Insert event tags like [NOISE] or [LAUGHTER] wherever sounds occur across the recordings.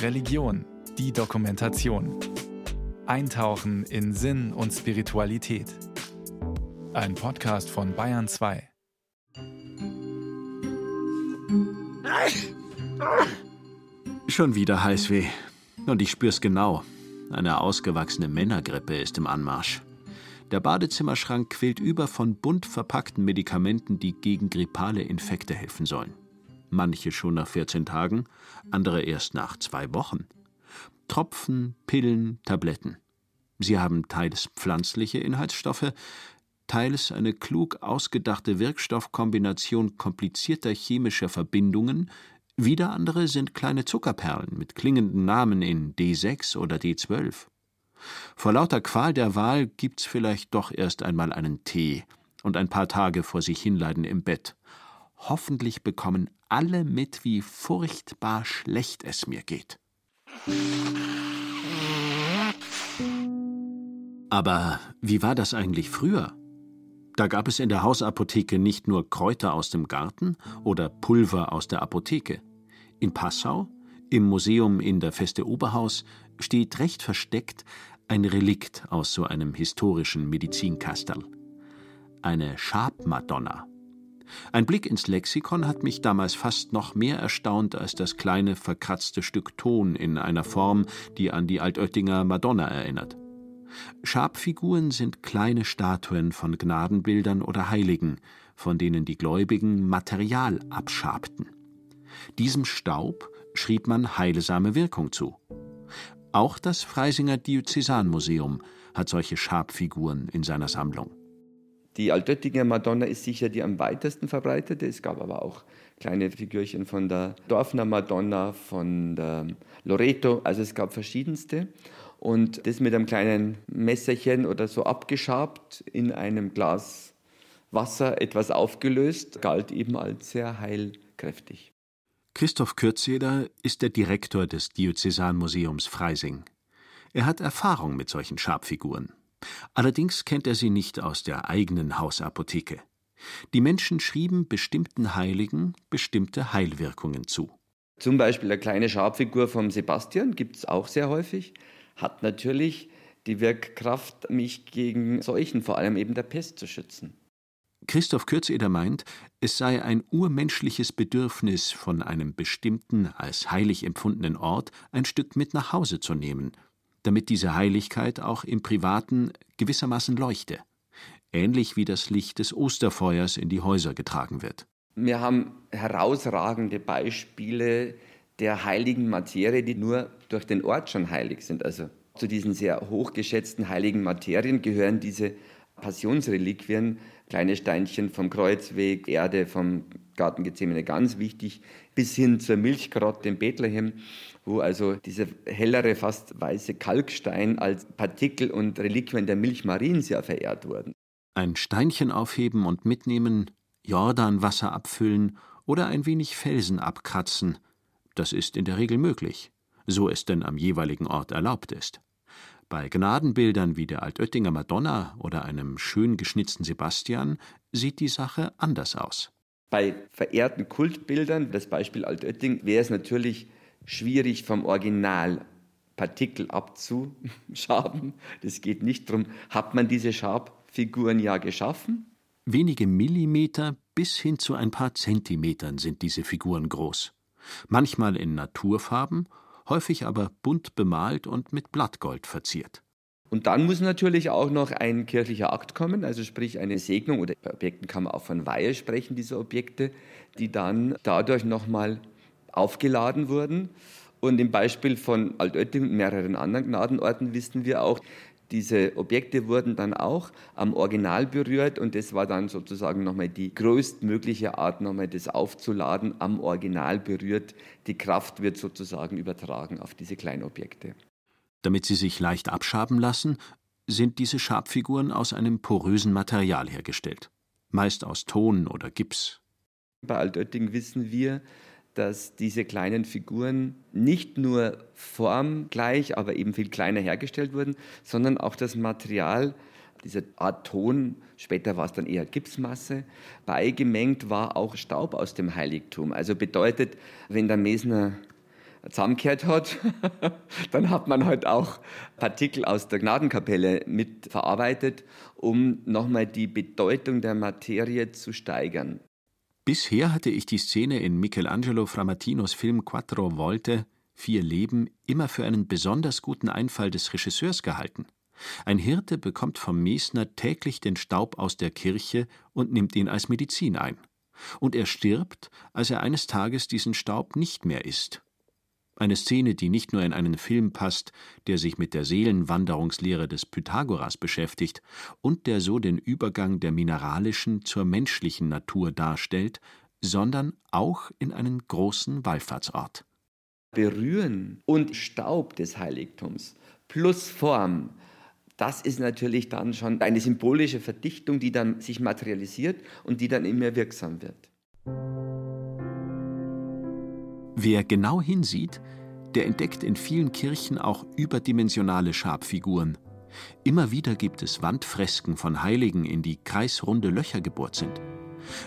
Religion, die Dokumentation. Eintauchen in Sinn und Spiritualität. Ein Podcast von Bayern 2. Schon wieder Heißweh. Und ich spür's genau. Eine ausgewachsene Männergrippe ist im Anmarsch. Der Badezimmerschrank quillt über von bunt verpackten Medikamenten, die gegen grippale Infekte helfen sollen. Manche schon nach 14 Tagen, andere erst nach zwei Wochen. Tropfen, Pillen, Tabletten. Sie haben teils pflanzliche Inhaltsstoffe, teils eine klug ausgedachte Wirkstoffkombination komplizierter chemischer Verbindungen, wieder andere sind kleine Zuckerperlen mit klingenden Namen in D6 oder D12. Vor lauter Qual der Wahl gibt's vielleicht doch erst einmal einen Tee und ein paar Tage vor sich hinleiden im Bett. Hoffentlich bekommen alle mit, wie furchtbar schlecht es mir geht. Aber wie war das eigentlich früher? Da gab es in der Hausapotheke nicht nur Kräuter aus dem Garten oder Pulver aus der Apotheke. In Passau, im Museum in der Feste Oberhaus, steht recht versteckt ein Relikt aus so einem historischen Medizinkastel. Eine Schabmadonna. Ein Blick ins Lexikon hat mich damals fast noch mehr erstaunt als das kleine verkratzte Stück Ton in einer Form, die an die Altöttinger Madonna erinnert. Schabfiguren sind kleine Statuen von Gnadenbildern oder Heiligen, von denen die Gläubigen Material abschabten. Diesem Staub schrieb man heilsame Wirkung zu. Auch das Freisinger Diözesanmuseum hat solche Schabfiguren in seiner Sammlung. Die Altöttinger Madonna ist sicher die am weitesten verbreitete. Es gab aber auch kleine Figürchen von der Dorfner Madonna, von der Loreto. Also es gab verschiedenste. Und das mit einem kleinen Messerchen oder so abgeschabt in einem Glas Wasser etwas aufgelöst, galt eben als sehr heilkräftig. Christoph Kürzeder ist der Direktor des Diözesanmuseums Freising. Er hat Erfahrung mit solchen Schabfiguren. Allerdings kennt er sie nicht aus der eigenen Hausapotheke. Die Menschen schrieben bestimmten Heiligen bestimmte Heilwirkungen zu. Zum Beispiel eine kleine Schabfigur vom Sebastian gibt es auch sehr häufig, hat natürlich die Wirkkraft, mich gegen Seuchen, vor allem eben der Pest, zu schützen. Christoph Kürzeder meint, es sei ein urmenschliches Bedürfnis, von einem bestimmten, als heilig empfundenen Ort ein Stück mit nach Hause zu nehmen, damit diese Heiligkeit auch im Privaten gewissermaßen leuchte, ähnlich wie das Licht des Osterfeuers in die Häuser getragen wird. Wir haben herausragende Beispiele der heiligen Materie, die nur durch den Ort schon heilig sind. Also zu diesen sehr hochgeschätzten heiligen Materien gehören diese Passionsreliquien, kleine Steinchen vom Kreuzweg, Erde vom Garten Gethsemane, ganz wichtig, bis hin zur Milchgrotte in Bethlehem, wo also dieser hellere, fast weiße Kalkstein als Partikel und Reliquien der Milch Mariens ja verehrt wurden. Ein Steinchen aufheben und mitnehmen, Jordanwasser abfüllen oder ein wenig Felsen abkratzen, das ist in der Regel möglich, so es denn am jeweiligen Ort erlaubt ist. Bei Gnadenbildern wie der Altöttinger Madonna oder einem schön geschnitzten Sebastian sieht die Sache anders aus. Bei verehrten Kultbildern, das Beispiel Altötting, wäre es natürlich schwierig vom Original Partikel abzuschaben. Das geht nicht darum, hat man diese Schabfiguren ja geschaffen? Wenige Millimeter bis hin zu ein paar Zentimetern sind diese Figuren groß. Manchmal in Naturfarben häufig aber bunt bemalt und mit Blattgold verziert. Und dann muss natürlich auch noch ein kirchlicher Akt kommen, also sprich eine Segnung oder bei Objekten kann man auch von Weihe sprechen, diese Objekte, die dann dadurch nochmal aufgeladen wurden. Und im Beispiel von Altötting und mehreren anderen Gnadenorten wissen wir auch, diese Objekte wurden dann auch am Original berührt und das war dann sozusagen nochmal die größtmögliche Art, nochmal das aufzuladen, am Original berührt. Die Kraft wird sozusagen übertragen auf diese kleinen Objekte. Damit sie sich leicht abschaben lassen, sind diese Schabfiguren aus einem porösen Material hergestellt, meist aus Ton oder Gips. Bei Altötting wissen wir, dass diese kleinen Figuren nicht nur formgleich, aber eben viel kleiner hergestellt wurden, sondern auch das Material, diese Art Ton, später war es dann eher Gipsmasse, beigemengt war auch Staub aus dem Heiligtum. Also bedeutet, wenn der Mesner zusammengehört hat, [LAUGHS] dann hat man halt auch Partikel aus der Gnadenkapelle mitverarbeitet, um nochmal die Bedeutung der Materie zu steigern. Bisher hatte ich die Szene in Michelangelo Framatinos Film Quattro Volte Vier Leben immer für einen besonders guten Einfall des Regisseurs gehalten. Ein Hirte bekommt vom Mesner täglich den Staub aus der Kirche und nimmt ihn als Medizin ein. Und er stirbt, als er eines Tages diesen Staub nicht mehr isst. Eine Szene, die nicht nur in einen Film passt, der sich mit der Seelenwanderungslehre des Pythagoras beschäftigt und der so den Übergang der mineralischen zur menschlichen Natur darstellt, sondern auch in einen großen Wallfahrtsort. Berühren und Staub des Heiligtums plus Form, das ist natürlich dann schon eine symbolische Verdichtung, die dann sich materialisiert und die dann immer wirksam wird. Wer genau hinsieht, der entdeckt in vielen Kirchen auch überdimensionale Schabfiguren. Immer wieder gibt es Wandfresken von Heiligen, in die kreisrunde Löcher gebohrt sind.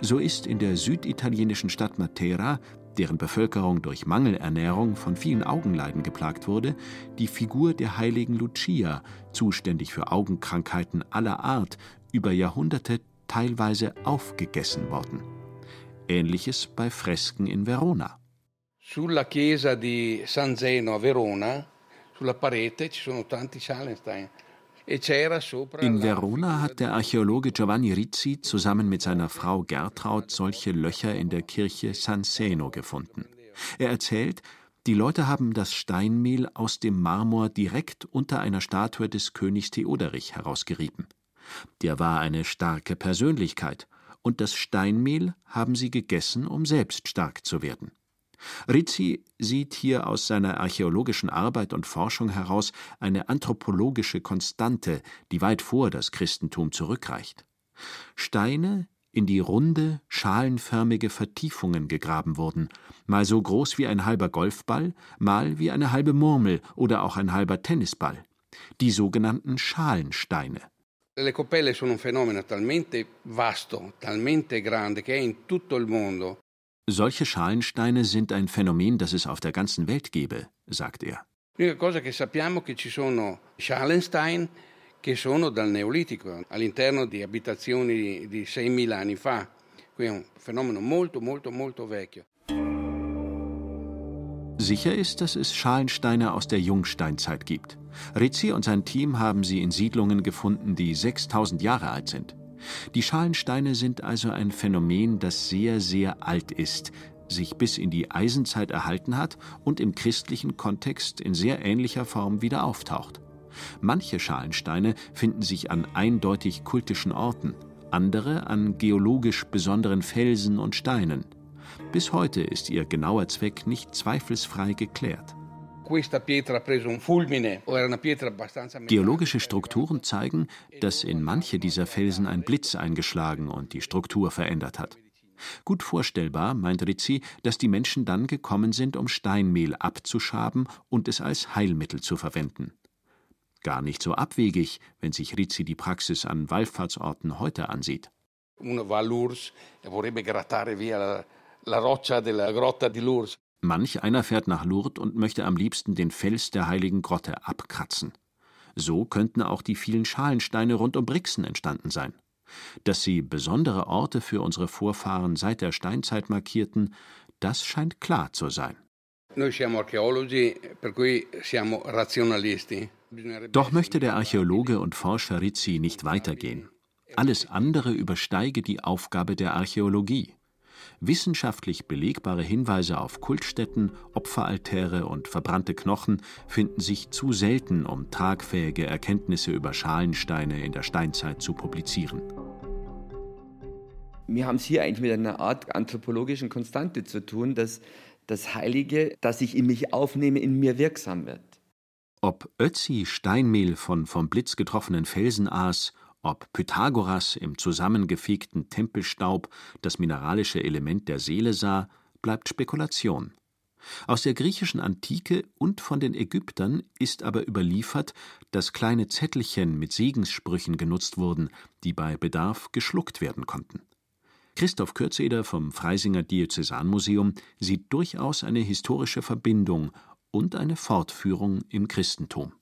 So ist in der süditalienischen Stadt Matera, deren Bevölkerung durch Mangelernährung von vielen Augenleiden geplagt wurde, die Figur der heiligen Lucia, zuständig für Augenkrankheiten aller Art, über Jahrhunderte teilweise aufgegessen worden. Ähnliches bei Fresken in Verona. Sulla chiesa di San Zeno a Verona, sulla parete ci sono tanti Schalenstein. E In Verona hat der Archäologe Giovanni Rizzi zusammen mit seiner Frau Gertraud solche Löcher in der Kirche San Zeno gefunden. Er erzählt, die Leute haben das Steinmehl aus dem Marmor direkt unter einer Statue des Königs Theoderich herausgerieben. Der war eine starke Persönlichkeit, und das Steinmehl haben sie gegessen, um selbst stark zu werden. Rizzi sieht hier aus seiner archäologischen Arbeit und Forschung heraus eine anthropologische Konstante, die weit vor das Christentum zurückreicht. Steine, in die runde, schalenförmige Vertiefungen gegraben wurden, mal so groß wie ein halber Golfball, mal wie eine halbe Murmel oder auch ein halber Tennisball, die sogenannten Schalensteine. Le coppelle sono un fenomeno talmente vasto, talmente grande che è in tutto il mondo solche Schalensteine sind ein Phänomen, das es auf der ganzen Welt gebe, sagt er. L'unica cosa che sappiamo è che ci sono Schalenstein che sono dal Neolitico, all'interno di abitazioni di 6.000 anni fa. Qui è un fenomeno molto, molto, molto vecchio. Sicher ist, dass es Schalensteine aus der Jungsteinzeit gibt. Rizzi und sein Team haben sie in Siedlungen gefunden, die 6000 Jahre alt sind. Die Schalensteine sind also ein Phänomen, das sehr, sehr alt ist, sich bis in die Eisenzeit erhalten hat und im christlichen Kontext in sehr ähnlicher Form wieder auftaucht. Manche Schalensteine finden sich an eindeutig kultischen Orten, andere an geologisch besonderen Felsen und Steinen. Bis heute ist ihr genauer Zweck nicht zweifelsfrei geklärt. Geologische Strukturen zeigen, dass in manche dieser Felsen ein Blitz eingeschlagen und die Struktur verändert hat. Gut vorstellbar, meint Rizzi, dass die Menschen dann gekommen sind, um Steinmehl abzuschaben und es als Heilmittel zu verwenden. Gar nicht so abwegig, wenn sich Rizzi die Praxis an Wallfahrtsorten heute ansieht. Uno va a Lourdes e vorrebbe grattare via la, la roccia della grotta di Lourdes. Manch einer fährt nach Lourdes und möchte am liebsten den Fels der heiligen Grotte abkratzen. So könnten auch die vielen Schalensteine rund um Brixen entstanden sein. Dass sie besondere Orte für unsere Vorfahren seit der Steinzeit markierten, das scheint klar zu sein. Doch möchte der Archäologe und Forscher Rizzi nicht weitergehen. Alles andere übersteige die Aufgabe der Archäologie. Wissenschaftlich belegbare Hinweise auf Kultstätten, Opferaltäre und verbrannte Knochen finden sich zu selten, um tragfähige Erkenntnisse über Schalensteine in der Steinzeit zu publizieren. Wir haben es hier eigentlich mit einer Art anthropologischen Konstante zu tun, dass das Heilige, das ich in mich aufnehme, in mir wirksam wird. Ob Ötzi Steinmehl von vom Blitz getroffenen Felsen aß ob Pythagoras im zusammengefegten Tempelstaub das mineralische Element der Seele sah, bleibt Spekulation. Aus der griechischen Antike und von den Ägyptern ist aber überliefert, dass kleine Zettelchen mit Segenssprüchen genutzt wurden, die bei Bedarf geschluckt werden konnten. Christoph Kürzeder vom Freisinger Diözesanmuseum sieht durchaus eine historische Verbindung und eine Fortführung im Christentum.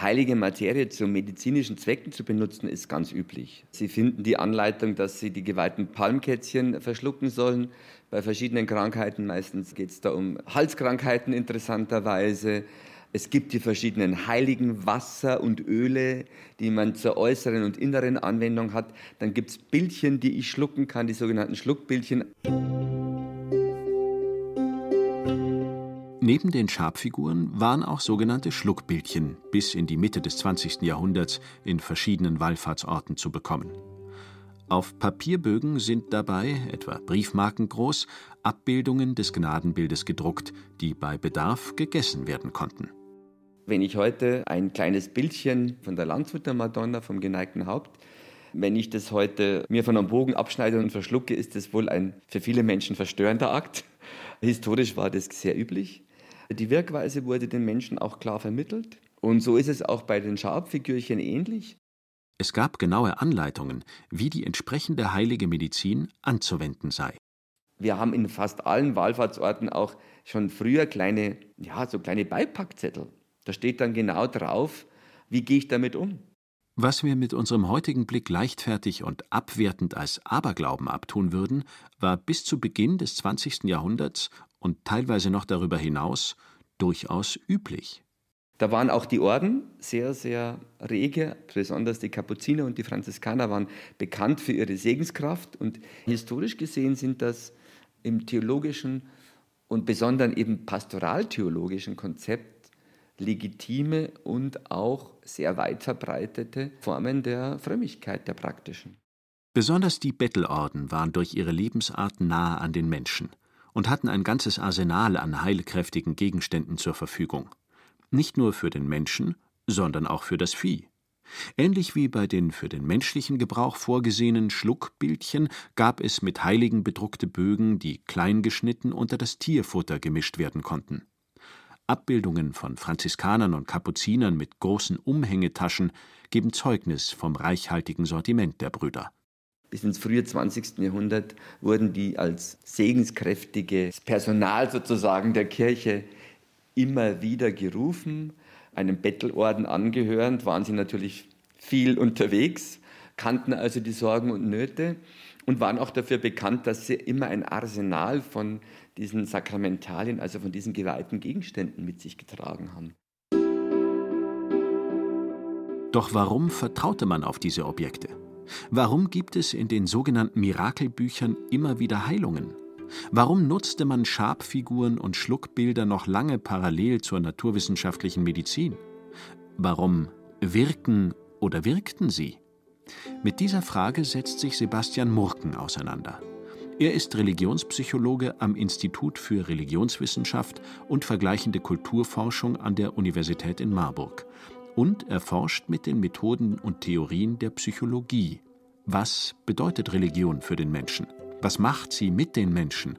Heilige Materie zu medizinischen Zwecken zu benutzen, ist ganz üblich. Sie finden die Anleitung, dass Sie die geweihten Palmkätzchen verschlucken sollen. Bei verschiedenen Krankheiten, meistens geht es da um Halskrankheiten interessanterweise. Es gibt die verschiedenen heiligen Wasser und Öle, die man zur äußeren und inneren Anwendung hat. Dann gibt es Bildchen, die ich schlucken kann, die sogenannten Schluckbildchen. Neben den Schabfiguren waren auch sogenannte Schluckbildchen bis in die Mitte des 20. Jahrhunderts in verschiedenen Wallfahrtsorten zu bekommen. Auf Papierbögen sind dabei, etwa Briefmarken groß, Abbildungen des Gnadenbildes gedruckt, die bei Bedarf gegessen werden konnten. Wenn ich heute ein kleines Bildchen von der Landshuter Madonna vom geneigten Haupt, wenn ich das heute mir von einem Bogen abschneide und verschlucke, ist das wohl ein für viele Menschen verstörender Akt. Historisch war das sehr üblich. Die Wirkweise wurde den Menschen auch klar vermittelt. Und so ist es auch bei den Schabfigürchen ähnlich. Es gab genaue Anleitungen, wie die entsprechende heilige Medizin anzuwenden sei. Wir haben in fast allen Wallfahrtsorten auch schon früher kleine, ja, so kleine Beipackzettel. Da steht dann genau drauf, wie gehe ich damit um. Was wir mit unserem heutigen Blick leichtfertig und abwertend als Aberglauben abtun würden, war bis zu Beginn des 20. Jahrhunderts und teilweise noch darüber hinaus durchaus üblich. Da waren auch die Orden sehr, sehr rege, besonders die Kapuziner und die Franziskaner waren bekannt für ihre Segenskraft und historisch gesehen sind das im theologischen und besonders eben pastoraltheologischen Konzept legitime und auch sehr weit verbreitete Formen der Frömmigkeit, der praktischen. Besonders die Bettelorden waren durch ihre Lebensart nahe an den Menschen und hatten ein ganzes Arsenal an heilkräftigen Gegenständen zur Verfügung. Nicht nur für den Menschen, sondern auch für das Vieh. Ähnlich wie bei den für den menschlichen Gebrauch vorgesehenen Schluckbildchen gab es mit Heiligen bedruckte Bögen, die kleingeschnitten unter das Tierfutter gemischt werden konnten. Abbildungen von Franziskanern und Kapuzinern mit großen Umhängetaschen geben Zeugnis vom reichhaltigen Sortiment der Brüder. Bis ins frühe 20. Jahrhundert wurden die als segenskräftiges Personal sozusagen der Kirche immer wieder gerufen. Einem Bettelorden angehörend waren sie natürlich viel unterwegs, kannten also die Sorgen und Nöte und waren auch dafür bekannt, dass sie immer ein Arsenal von diesen Sakramentalien, also von diesen geweihten Gegenständen mit sich getragen haben. Doch warum vertraute man auf diese Objekte? Warum gibt es in den sogenannten Mirakelbüchern immer wieder Heilungen? Warum nutzte man Schabfiguren und Schluckbilder noch lange parallel zur naturwissenschaftlichen Medizin? Warum wirken oder wirkten sie? Mit dieser Frage setzt sich Sebastian Murken auseinander. Er ist Religionspsychologe am Institut für Religionswissenschaft und vergleichende Kulturforschung an der Universität in Marburg und erforscht mit den Methoden und Theorien der Psychologie. Was bedeutet Religion für den Menschen? Was macht sie mit den Menschen?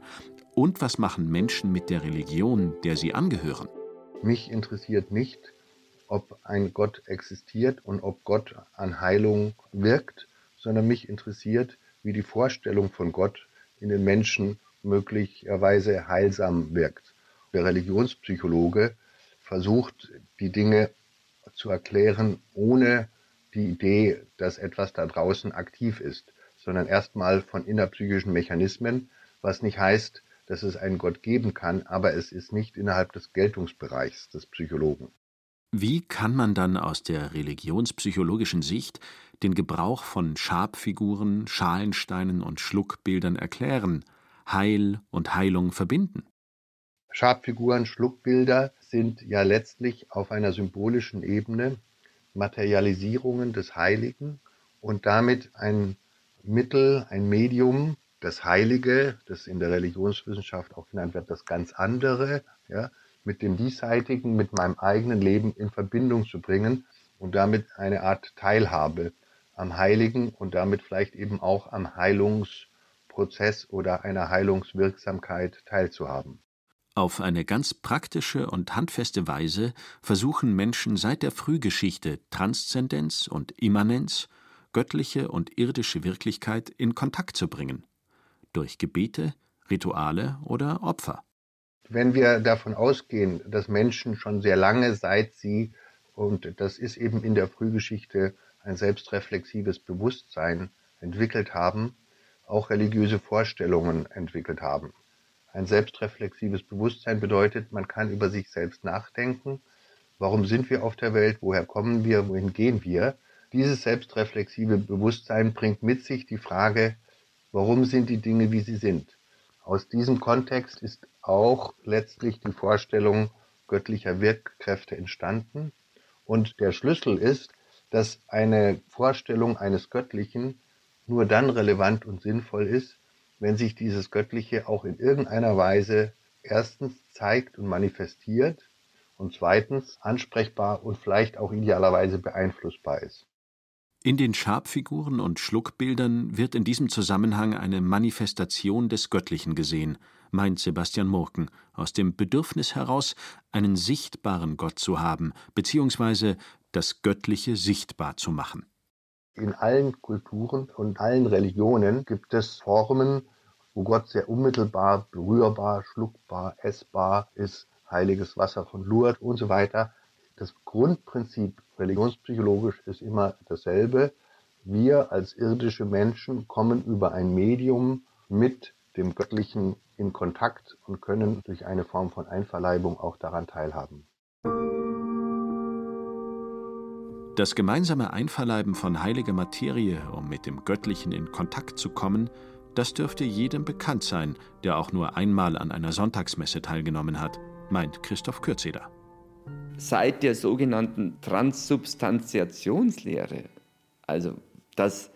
Und was machen Menschen mit der Religion, der sie angehören? Mich interessiert nicht, ob ein Gott existiert und ob Gott an Heilung wirkt, sondern mich interessiert, wie die Vorstellung von Gott in den Menschen möglicherweise heilsam wirkt. Der Religionspsychologe versucht, die Dinge zu erklären, ohne die Idee, dass etwas da draußen aktiv ist, sondern erstmal von innerpsychischen Mechanismen, was nicht heißt, dass es einen Gott geben kann, aber es ist nicht innerhalb des Geltungsbereichs des Psychologen. Wie kann man dann aus der religionspsychologischen Sicht den Gebrauch von Schabfiguren, Schalensteinen und Schluckbildern erklären, Heil und Heilung verbinden? Schabfiguren, Schluckbilder sind ja letztlich auf einer symbolischen Ebene Materialisierungen des Heiligen und damit ein Mittel, ein Medium, das Heilige, das in der Religionswissenschaft auch genannt wird, das ganz andere, ja, mit dem Diesseitigen, mit meinem eigenen Leben in Verbindung zu bringen und damit eine Art Teilhabe am Heiligen und damit vielleicht eben auch am Heilungsprozess oder einer Heilungswirksamkeit teilzuhaben. Auf eine ganz praktische und handfeste Weise versuchen Menschen seit der Frühgeschichte Transzendenz und Immanenz, göttliche und irdische Wirklichkeit in Kontakt zu bringen. durch Gebete, Rituale oder Opfer. Wenn wir davon ausgehen, dass Menschen schon sehr lange, seit sie, und das ist eben in der Frühgeschichte ein selbstreflexives Bewusstsein entwickelt haben, auch religiöse Vorstellungen entwickelt haben. Ein selbstreflexives Bewusstsein bedeutet, man kann über sich selbst nachdenken. Warum sind wir auf der Welt? Woher kommen wir? Wohin gehen wir? Dieses selbstreflexive Bewusstsein bringt mit sich die Frage, warum sind die Dinge, wie sie sind? Aus diesem Kontext ist auch letztlich die Vorstellung göttlicher Wirkkräfte entstanden. Und der Schlüssel ist, dass eine Vorstellung eines Göttlichen nur dann relevant und sinnvoll ist, wenn sich dieses Göttliche auch in irgendeiner Weise erstens zeigt und manifestiert und zweitens ansprechbar und vielleicht auch idealerweise beeinflussbar ist. In den Schabfiguren und Schluckbildern wird in diesem Zusammenhang eine Manifestation des Göttlichen gesehen, meint Sebastian Murken, aus dem Bedürfnis heraus, einen sichtbaren Gott zu haben, beziehungsweise das Göttliche sichtbar zu machen. In allen Kulturen und allen Religionen gibt es Formen, wo Gott sehr unmittelbar berührbar, schluckbar, essbar ist, heiliges Wasser von Lourdes und so weiter. Das Grundprinzip religionspsychologisch ist immer dasselbe. Wir als irdische Menschen kommen über ein Medium mit dem Göttlichen in Kontakt und können durch eine Form von Einverleibung auch daran teilhaben. Das gemeinsame Einverleiben von heiliger Materie, um mit dem Göttlichen in Kontakt zu kommen, das dürfte jedem bekannt sein, der auch nur einmal an einer Sonntagsmesse teilgenommen hat, meint Christoph Kürzeder. Seit der sogenannten Transsubstantiationslehre, also dass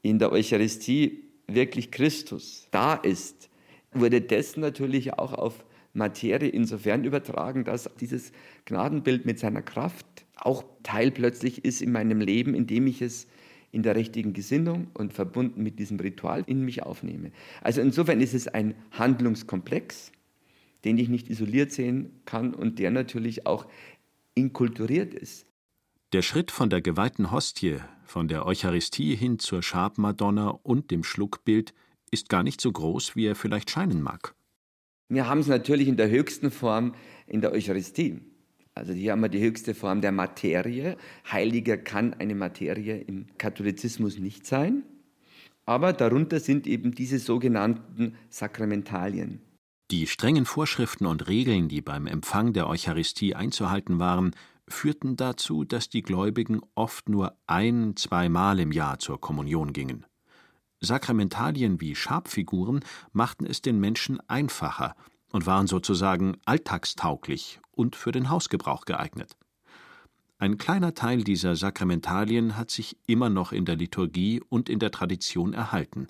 in der Eucharistie wirklich Christus da ist, wurde das natürlich auch auf Materie insofern übertragen, dass dieses Gnadenbild mit seiner Kraft auch Teil plötzlich ist in meinem Leben, indem ich es in der richtigen Gesinnung und verbunden mit diesem Ritual in mich aufnehme. Also insofern ist es ein Handlungskomplex, den ich nicht isoliert sehen kann und der natürlich auch inkulturiert ist. Der Schritt von der geweihten Hostie, von der Eucharistie hin zur Schabmadonna und dem Schluckbild ist gar nicht so groß, wie er vielleicht scheinen mag. Wir haben es natürlich in der höchsten Form in der Eucharistie. Also hier haben wir die höchste Form der Materie. Heiliger kann eine Materie im Katholizismus nicht sein. Aber darunter sind eben diese sogenannten Sakramentalien. Die strengen Vorschriften und Regeln, die beim Empfang der Eucharistie einzuhalten waren, führten dazu, dass die Gläubigen oft nur ein, zweimal im Jahr zur Kommunion gingen. Sakramentalien wie Schabfiguren machten es den Menschen einfacher und waren sozusagen alltagstauglich und für den Hausgebrauch geeignet. Ein kleiner Teil dieser Sakramentalien hat sich immer noch in der Liturgie und in der Tradition erhalten.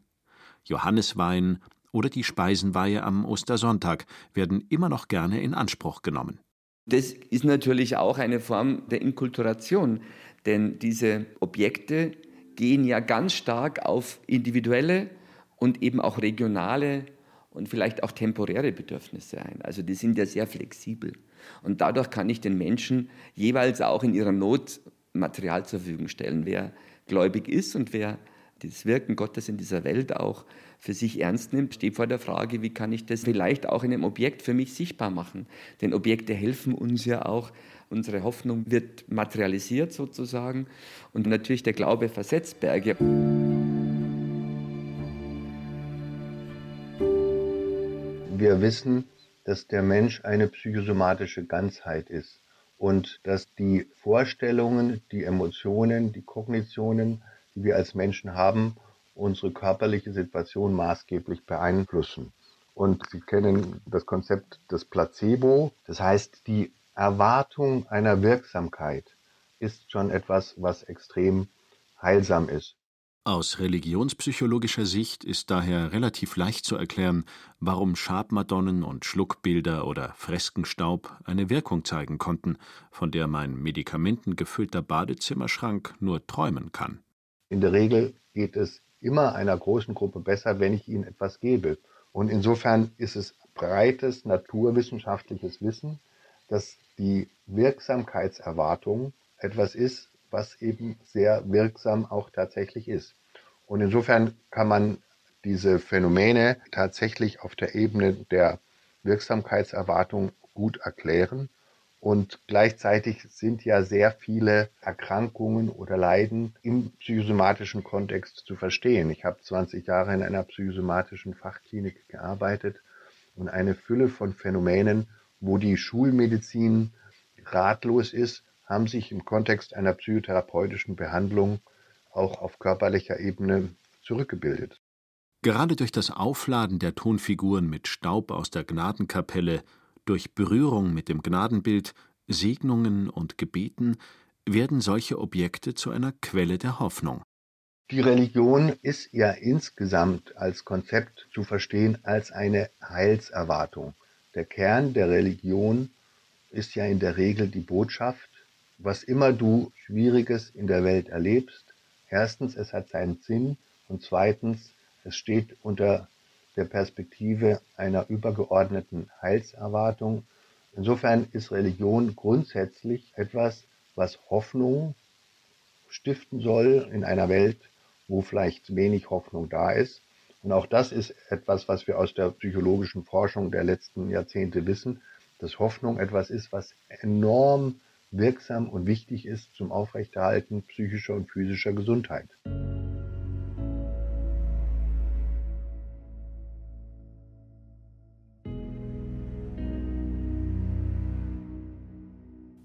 Johanneswein oder die Speisenweihe am Ostersonntag werden immer noch gerne in Anspruch genommen. Das ist natürlich auch eine Form der Inkulturation, denn diese Objekte gehen ja ganz stark auf individuelle und eben auch regionale und vielleicht auch temporäre Bedürfnisse ein. Also die sind ja sehr flexibel. Und dadurch kann ich den Menschen jeweils auch in ihrer Not Material zur Verfügung stellen. Wer gläubig ist und wer das Wirken Gottes in dieser Welt auch für sich ernst nimmt, steht vor der Frage, wie kann ich das vielleicht auch in einem Objekt für mich sichtbar machen. Denn Objekte helfen uns ja auch, Unsere Hoffnung wird materialisiert sozusagen und natürlich der Glaube versetzt Berge. Wir wissen, dass der Mensch eine psychosomatische Ganzheit ist und dass die Vorstellungen, die Emotionen, die Kognitionen, die wir als Menschen haben, unsere körperliche Situation maßgeblich beeinflussen. Und Sie kennen das Konzept des Placebo, das heißt, die Erwartung einer Wirksamkeit ist schon etwas, was extrem heilsam ist. Aus religionspsychologischer Sicht ist daher relativ leicht zu erklären, warum Schabmadonnen und Schluckbilder oder Freskenstaub eine Wirkung zeigen konnten, von der mein medikamentengefüllter Badezimmerschrank nur träumen kann. In der Regel geht es immer einer großen Gruppe besser, wenn ich ihnen etwas gebe. Und insofern ist es breites naturwissenschaftliches Wissen, dass die Wirksamkeitserwartung etwas ist, was eben sehr wirksam auch tatsächlich ist. Und insofern kann man diese Phänomene tatsächlich auf der Ebene der Wirksamkeitserwartung gut erklären. Und gleichzeitig sind ja sehr viele Erkrankungen oder Leiden im psychosomatischen Kontext zu verstehen. Ich habe 20 Jahre in einer psychosomatischen Fachklinik gearbeitet und eine Fülle von Phänomenen, wo die Schulmedizin ratlos ist, haben sich im Kontext einer psychotherapeutischen Behandlung auch auf körperlicher Ebene zurückgebildet. Gerade durch das Aufladen der Tonfiguren mit Staub aus der Gnadenkapelle, durch Berührung mit dem Gnadenbild, Segnungen und Gebeten werden solche Objekte zu einer Quelle der Hoffnung. Die Religion ist ja insgesamt als Konzept zu verstehen als eine Heilserwartung. Der Kern der Religion ist ja in der Regel die Botschaft, was immer du Schwieriges in der Welt erlebst, erstens, es hat seinen Sinn und zweitens, es steht unter der Perspektive einer übergeordneten Heilserwartung. Insofern ist Religion grundsätzlich etwas, was Hoffnung stiften soll in einer Welt, wo vielleicht wenig Hoffnung da ist. Und auch das ist etwas, was wir aus der psychologischen Forschung der letzten Jahrzehnte wissen, dass Hoffnung etwas ist, was enorm wirksam und wichtig ist zum Aufrechterhalten psychischer und physischer Gesundheit.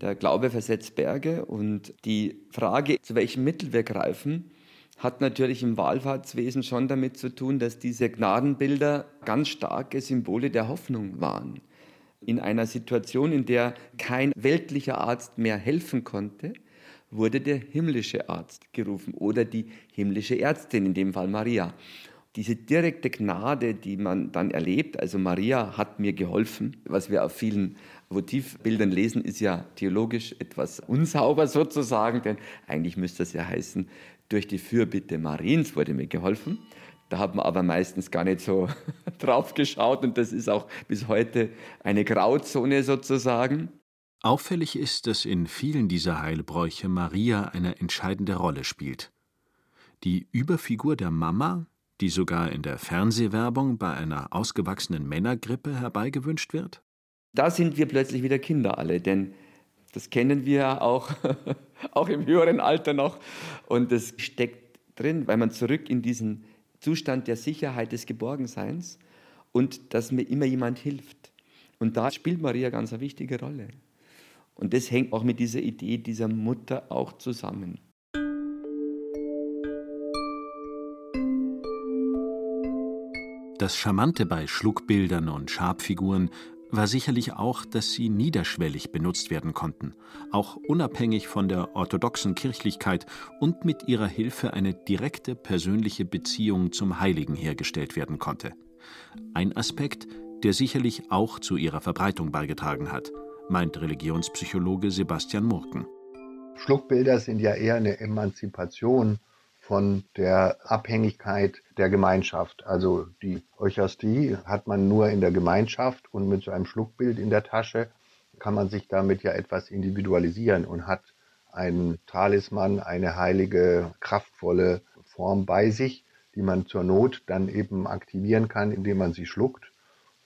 Der Glaube versetzt Berge und die Frage, zu welchem Mittel wir greifen, hat natürlich im Wallfahrtswesen schon damit zu tun, dass diese Gnadenbilder ganz starke Symbole der Hoffnung waren. In einer Situation, in der kein weltlicher Arzt mehr helfen konnte, wurde der himmlische Arzt gerufen oder die himmlische Ärztin, in dem Fall Maria. Diese direkte Gnade, die man dann erlebt, also Maria hat mir geholfen, was wir auf vielen Votivbildern lesen, ist ja theologisch etwas unsauber sozusagen, denn eigentlich müsste das ja heißen, durch die Fürbitte Mariens wurde mir geholfen. Da hat man aber meistens gar nicht so [LAUGHS] drauf geschaut und das ist auch bis heute eine Grauzone sozusagen. Auffällig ist, dass in vielen dieser Heilbräuche Maria eine entscheidende Rolle spielt. Die Überfigur der Mama, die sogar in der Fernsehwerbung bei einer ausgewachsenen Männergrippe herbeigewünscht wird? Da sind wir plötzlich wieder Kinder alle, denn das kennen wir auch, [LAUGHS] auch im höheren Alter noch. Und das steckt drin, weil man zurück in diesen Zustand der Sicherheit des Geborgenseins und dass mir immer jemand hilft. Und da spielt Maria ganz eine wichtige Rolle. Und das hängt auch mit dieser Idee dieser Mutter auch zusammen. Das Charmante bei Schluckbildern und Schabfiguren war sicherlich auch, dass sie niederschwellig benutzt werden konnten, auch unabhängig von der orthodoxen Kirchlichkeit und mit ihrer Hilfe eine direkte persönliche Beziehung zum Heiligen hergestellt werden konnte. Ein Aspekt, der sicherlich auch zu ihrer Verbreitung beigetragen hat, meint Religionspsychologe Sebastian Murken. Schluckbilder sind ja eher eine Emanzipation von der Abhängigkeit der Gemeinschaft. Also die Eucharistie hat man nur in der Gemeinschaft und mit so einem Schluckbild in der Tasche kann man sich damit ja etwas individualisieren und hat einen Talisman, eine heilige, kraftvolle Form bei sich, die man zur Not dann eben aktivieren kann, indem man sie schluckt.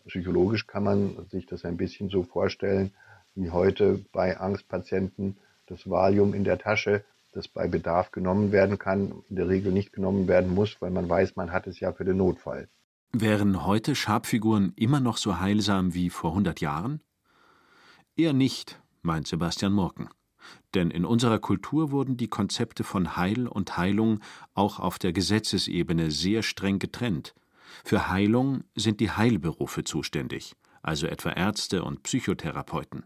Psychologisch kann man sich das ein bisschen so vorstellen, wie heute bei Angstpatienten das Valium in der Tasche das bei Bedarf genommen werden kann, in der Regel nicht genommen werden muss, weil man weiß, man hat es ja für den Notfall. Wären heute Schabfiguren immer noch so heilsam wie vor 100 Jahren? Eher nicht, meint Sebastian Murken. Denn in unserer Kultur wurden die Konzepte von Heil und Heilung auch auf der Gesetzesebene sehr streng getrennt. Für Heilung sind die Heilberufe zuständig, also etwa Ärzte und Psychotherapeuten,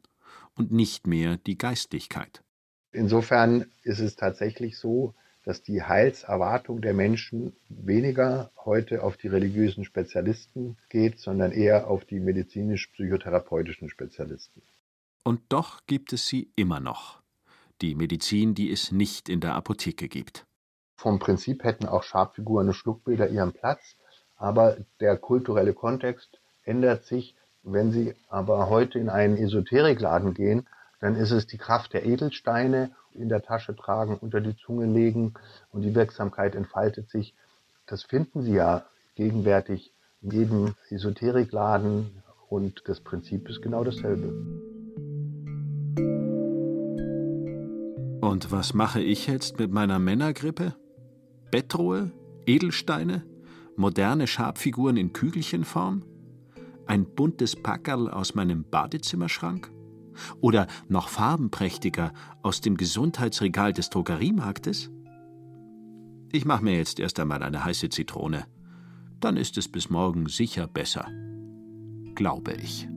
und nicht mehr die Geistlichkeit. Insofern ist es tatsächlich so, dass die Heilserwartung der Menschen weniger heute auf die religiösen Spezialisten geht, sondern eher auf die medizinisch-psychotherapeutischen Spezialisten. Und doch gibt es sie immer noch. Die Medizin, die es nicht in der Apotheke gibt. Vom Prinzip hätten auch Schabfiguren und Schluckbilder ihren Platz, aber der kulturelle Kontext ändert sich. Wenn Sie aber heute in einen Esoterikladen gehen, dann ist es die Kraft der Edelsteine in der Tasche tragen, unter die Zunge legen und die Wirksamkeit entfaltet sich. Das finden Sie ja gegenwärtig in jedem Esoterikladen und das Prinzip ist genau dasselbe. Und was mache ich jetzt mit meiner Männergrippe? Bettruhe? Edelsteine? Moderne Schabfiguren in Kügelchenform? Ein buntes Packerl aus meinem Badezimmerschrank? Oder noch farbenprächtiger aus dem Gesundheitsregal des Drogeriemarktes? Ich mache mir jetzt erst einmal eine heiße Zitrone. Dann ist es bis morgen sicher besser. Glaube ich.